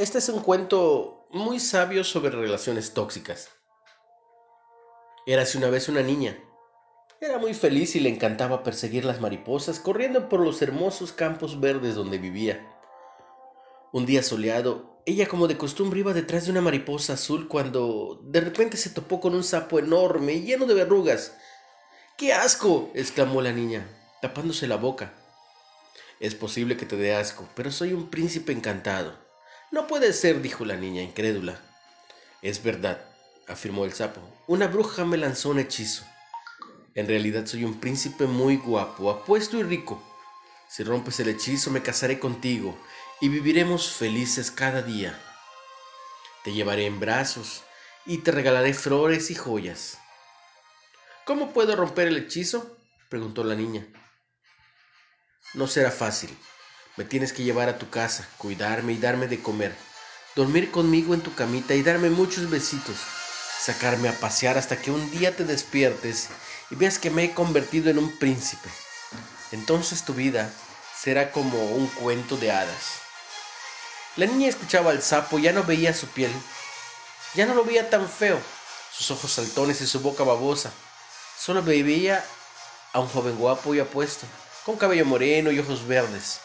Este es un cuento muy sabio sobre relaciones tóxicas. Érase una vez una niña. Era muy feliz y le encantaba perseguir las mariposas corriendo por los hermosos campos verdes donde vivía. Un día soleado, ella como de costumbre iba detrás de una mariposa azul cuando de repente se topó con un sapo enorme y lleno de verrugas. ¡Qué asco! exclamó la niña, tapándose la boca. Es posible que te dé asco, pero soy un príncipe encantado. No puede ser, dijo la niña incrédula. Es verdad, afirmó el sapo. Una bruja me lanzó un hechizo. En realidad soy un príncipe muy guapo, apuesto y rico. Si rompes el hechizo me casaré contigo y viviremos felices cada día. Te llevaré en brazos y te regalaré flores y joyas. ¿Cómo puedo romper el hechizo? preguntó la niña. No será fácil, me tienes que llevar a tu casa, cuidarme y darme de comer, dormir conmigo en tu camita y darme muchos besitos, sacarme a pasear hasta que un día te despiertes y veas que me he convertido en un príncipe. Entonces tu vida será como un cuento de hadas. La niña escuchaba al sapo ya no veía su piel, ya no lo veía tan feo, sus ojos saltones y su boca babosa. Solo veía a un joven guapo y apuesto, con cabello moreno y ojos verdes.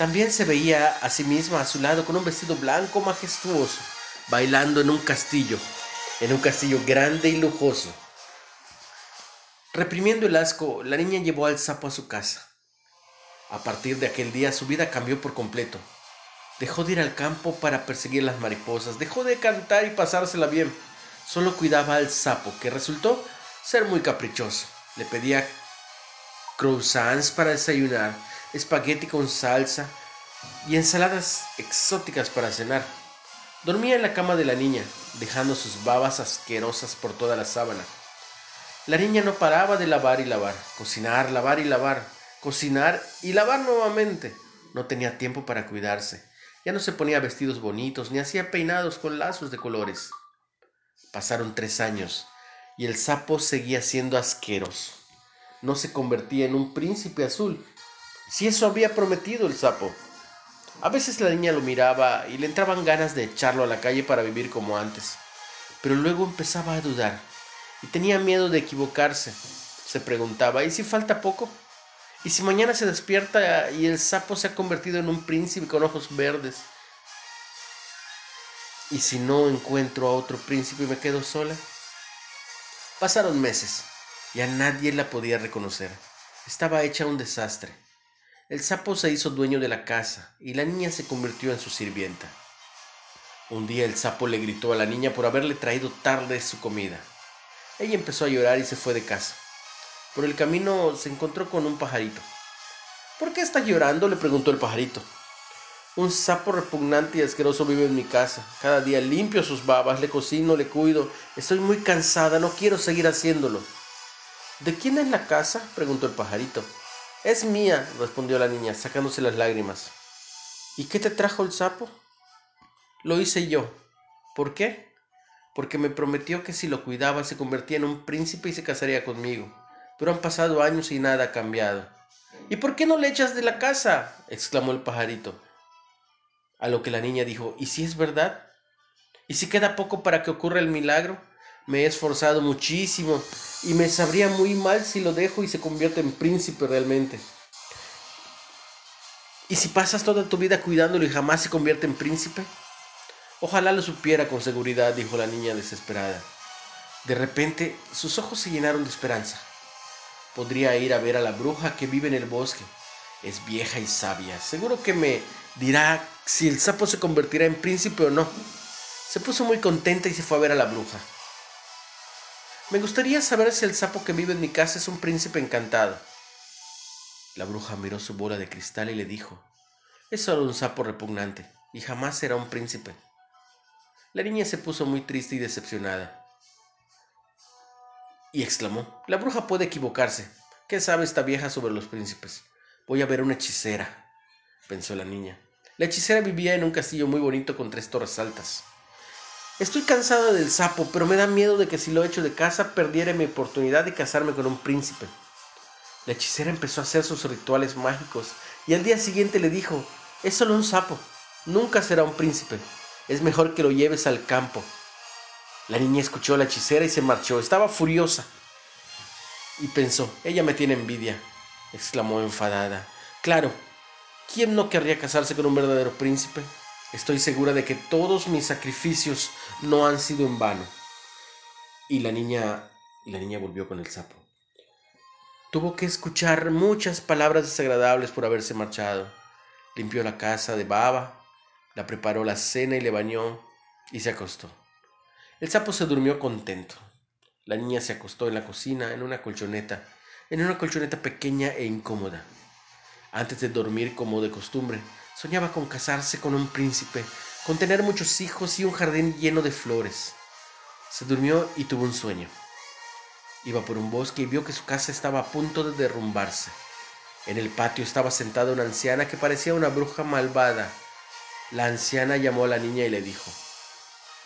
También se veía a sí misma a su lado con un vestido blanco majestuoso, bailando en un castillo, en un castillo grande y lujoso. Reprimiendo el asco, la niña llevó al sapo a su casa. A partir de aquel día su vida cambió por completo. Dejó de ir al campo para perseguir las mariposas, dejó de cantar y pasársela bien. Solo cuidaba al sapo, que resultó ser muy caprichoso. Le pedía croissants para desayunar espagueti con salsa y ensaladas exóticas para cenar. Dormía en la cama de la niña, dejando sus babas asquerosas por toda la sábana. La niña no paraba de lavar y lavar, cocinar, lavar y lavar, cocinar y lavar nuevamente. No tenía tiempo para cuidarse. Ya no se ponía vestidos bonitos ni hacía peinados con lazos de colores. Pasaron tres años y el sapo seguía siendo asqueroso. No se convertía en un príncipe azul, si eso había prometido el sapo. A veces la niña lo miraba y le entraban ganas de echarlo a la calle para vivir como antes, pero luego empezaba a dudar y tenía miedo de equivocarse. Se preguntaba, ¿y si falta poco? ¿Y si mañana se despierta y el sapo se ha convertido en un príncipe con ojos verdes? ¿Y si no encuentro a otro príncipe y me quedo sola? Pasaron meses y a nadie la podía reconocer. Estaba hecha un desastre. El sapo se hizo dueño de la casa y la niña se convirtió en su sirvienta. Un día el sapo le gritó a la niña por haberle traído tarde su comida. Ella empezó a llorar y se fue de casa. Por el camino se encontró con un pajarito. ¿Por qué estás llorando? le preguntó el pajarito. Un sapo repugnante y asqueroso vive en mi casa. Cada día limpio sus babas, le cocino, le cuido. Estoy muy cansada, no quiero seguir haciéndolo. ¿De quién es la casa? preguntó el pajarito. Es mía, respondió la niña, sacándose las lágrimas. ¿Y qué te trajo el sapo? Lo hice yo. ¿Por qué? Porque me prometió que si lo cuidaba se convertía en un príncipe y se casaría conmigo. Pero han pasado años y nada ha cambiado. ¿Y por qué no le echas de la casa? exclamó el pajarito. A lo que la niña dijo, ¿y si es verdad? ¿Y si queda poco para que ocurra el milagro? Me he esforzado muchísimo y me sabría muy mal si lo dejo y se convierte en príncipe realmente. ¿Y si pasas toda tu vida cuidándolo y jamás se convierte en príncipe? Ojalá lo supiera con seguridad, dijo la niña desesperada. De repente sus ojos se llenaron de esperanza. Podría ir a ver a la bruja que vive en el bosque. Es vieja y sabia. Seguro que me dirá si el sapo se convertirá en príncipe o no. Se puso muy contenta y se fue a ver a la bruja. Me gustaría saber si el sapo que vive en mi casa es un príncipe encantado. La bruja miró su bola de cristal y le dijo, es solo un sapo repugnante y jamás será un príncipe. La niña se puso muy triste y decepcionada. Y exclamó, la bruja puede equivocarse. ¿Qué sabe esta vieja sobre los príncipes? Voy a ver una hechicera, pensó la niña. La hechicera vivía en un castillo muy bonito con tres torres altas. Estoy cansada del sapo, pero me da miedo de que si lo echo de casa perdiera mi oportunidad de casarme con un príncipe. La hechicera empezó a hacer sus rituales mágicos y al día siguiente le dijo, es solo un sapo, nunca será un príncipe. Es mejor que lo lleves al campo. La niña escuchó a la hechicera y se marchó. Estaba furiosa. Y pensó, ella me tiene envidia, exclamó enfadada. Claro, ¿quién no querría casarse con un verdadero príncipe? Estoy segura de que todos mis sacrificios no han sido en vano. Y la niña, la niña volvió con el sapo. Tuvo que escuchar muchas palabras desagradables por haberse marchado. Limpió la casa de baba, la preparó la cena y le bañó y se acostó. El sapo se durmió contento. La niña se acostó en la cocina, en una colchoneta, en una colchoneta pequeña e incómoda. Antes de dormir, como de costumbre, soñaba con casarse con un príncipe, con tener muchos hijos y un jardín lleno de flores. Se durmió y tuvo un sueño. Iba por un bosque y vio que su casa estaba a punto de derrumbarse. En el patio estaba sentada una anciana que parecía una bruja malvada. La anciana llamó a la niña y le dijo,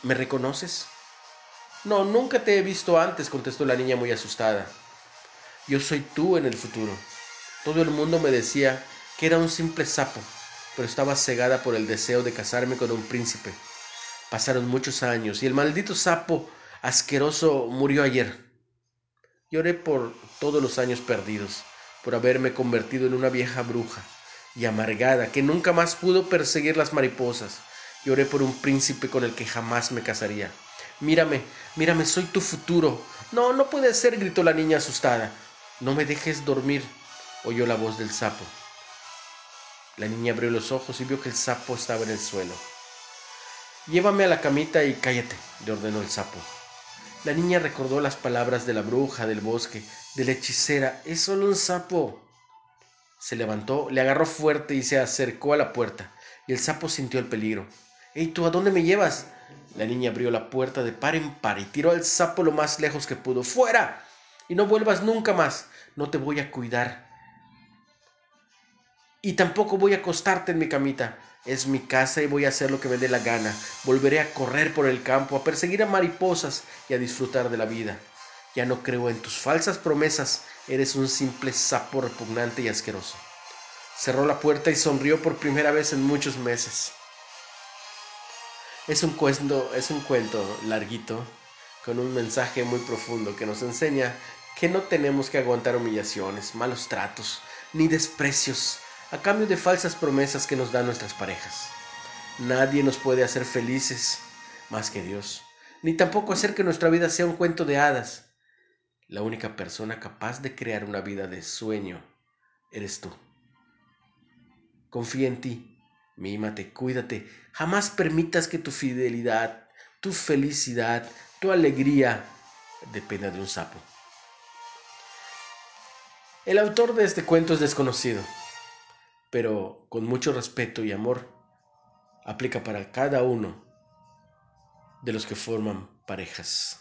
¿Me reconoces? No, nunca te he visto antes, contestó la niña muy asustada. Yo soy tú en el futuro. Todo el mundo me decía que era un simple sapo, pero estaba cegada por el deseo de casarme con un príncipe. Pasaron muchos años y el maldito sapo asqueroso murió ayer. Lloré por todos los años perdidos, por haberme convertido en una vieja bruja y amargada que nunca más pudo perseguir las mariposas. Lloré por un príncipe con el que jamás me casaría. Mírame, mírame, soy tu futuro. No, no puede ser, gritó la niña asustada. No me dejes dormir, oyó la voz del sapo. La niña abrió los ojos y vio que el sapo estaba en el suelo. Llévame a la camita y cállate, le ordenó el sapo. La niña recordó las palabras de la bruja del bosque, de la hechicera. Es solo un sapo. Se levantó, le agarró fuerte y se acercó a la puerta, y el sapo sintió el peligro. ¡Ey, tú, a dónde me llevas! La niña abrió la puerta de par en par y tiró al sapo lo más lejos que pudo. ¡Fuera! Y no vuelvas nunca más. No te voy a cuidar. Y tampoco voy a acostarte en mi camita. Es mi casa y voy a hacer lo que me dé la gana. Volveré a correr por el campo, a perseguir a mariposas y a disfrutar de la vida. Ya no creo en tus falsas promesas. Eres un simple sapo repugnante y asqueroso. Cerró la puerta y sonrió por primera vez en muchos meses. Es un cuento, es un cuento larguito con un mensaje muy profundo que nos enseña que no tenemos que aguantar humillaciones, malos tratos, ni desprecios a cambio de falsas promesas que nos dan nuestras parejas. Nadie nos puede hacer felices más que Dios, ni tampoco hacer que nuestra vida sea un cuento de hadas. La única persona capaz de crear una vida de sueño eres tú. Confía en ti Mímate, cuídate. Jamás permitas que tu fidelidad, tu felicidad, tu alegría dependa de un sapo. El autor de este cuento es desconocido, pero con mucho respeto y amor aplica para cada uno de los que forman parejas.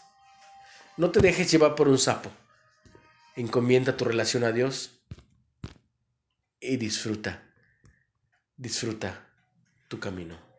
No te dejes llevar por un sapo. Encomienda tu relación a Dios y disfruta disfruta tu camino.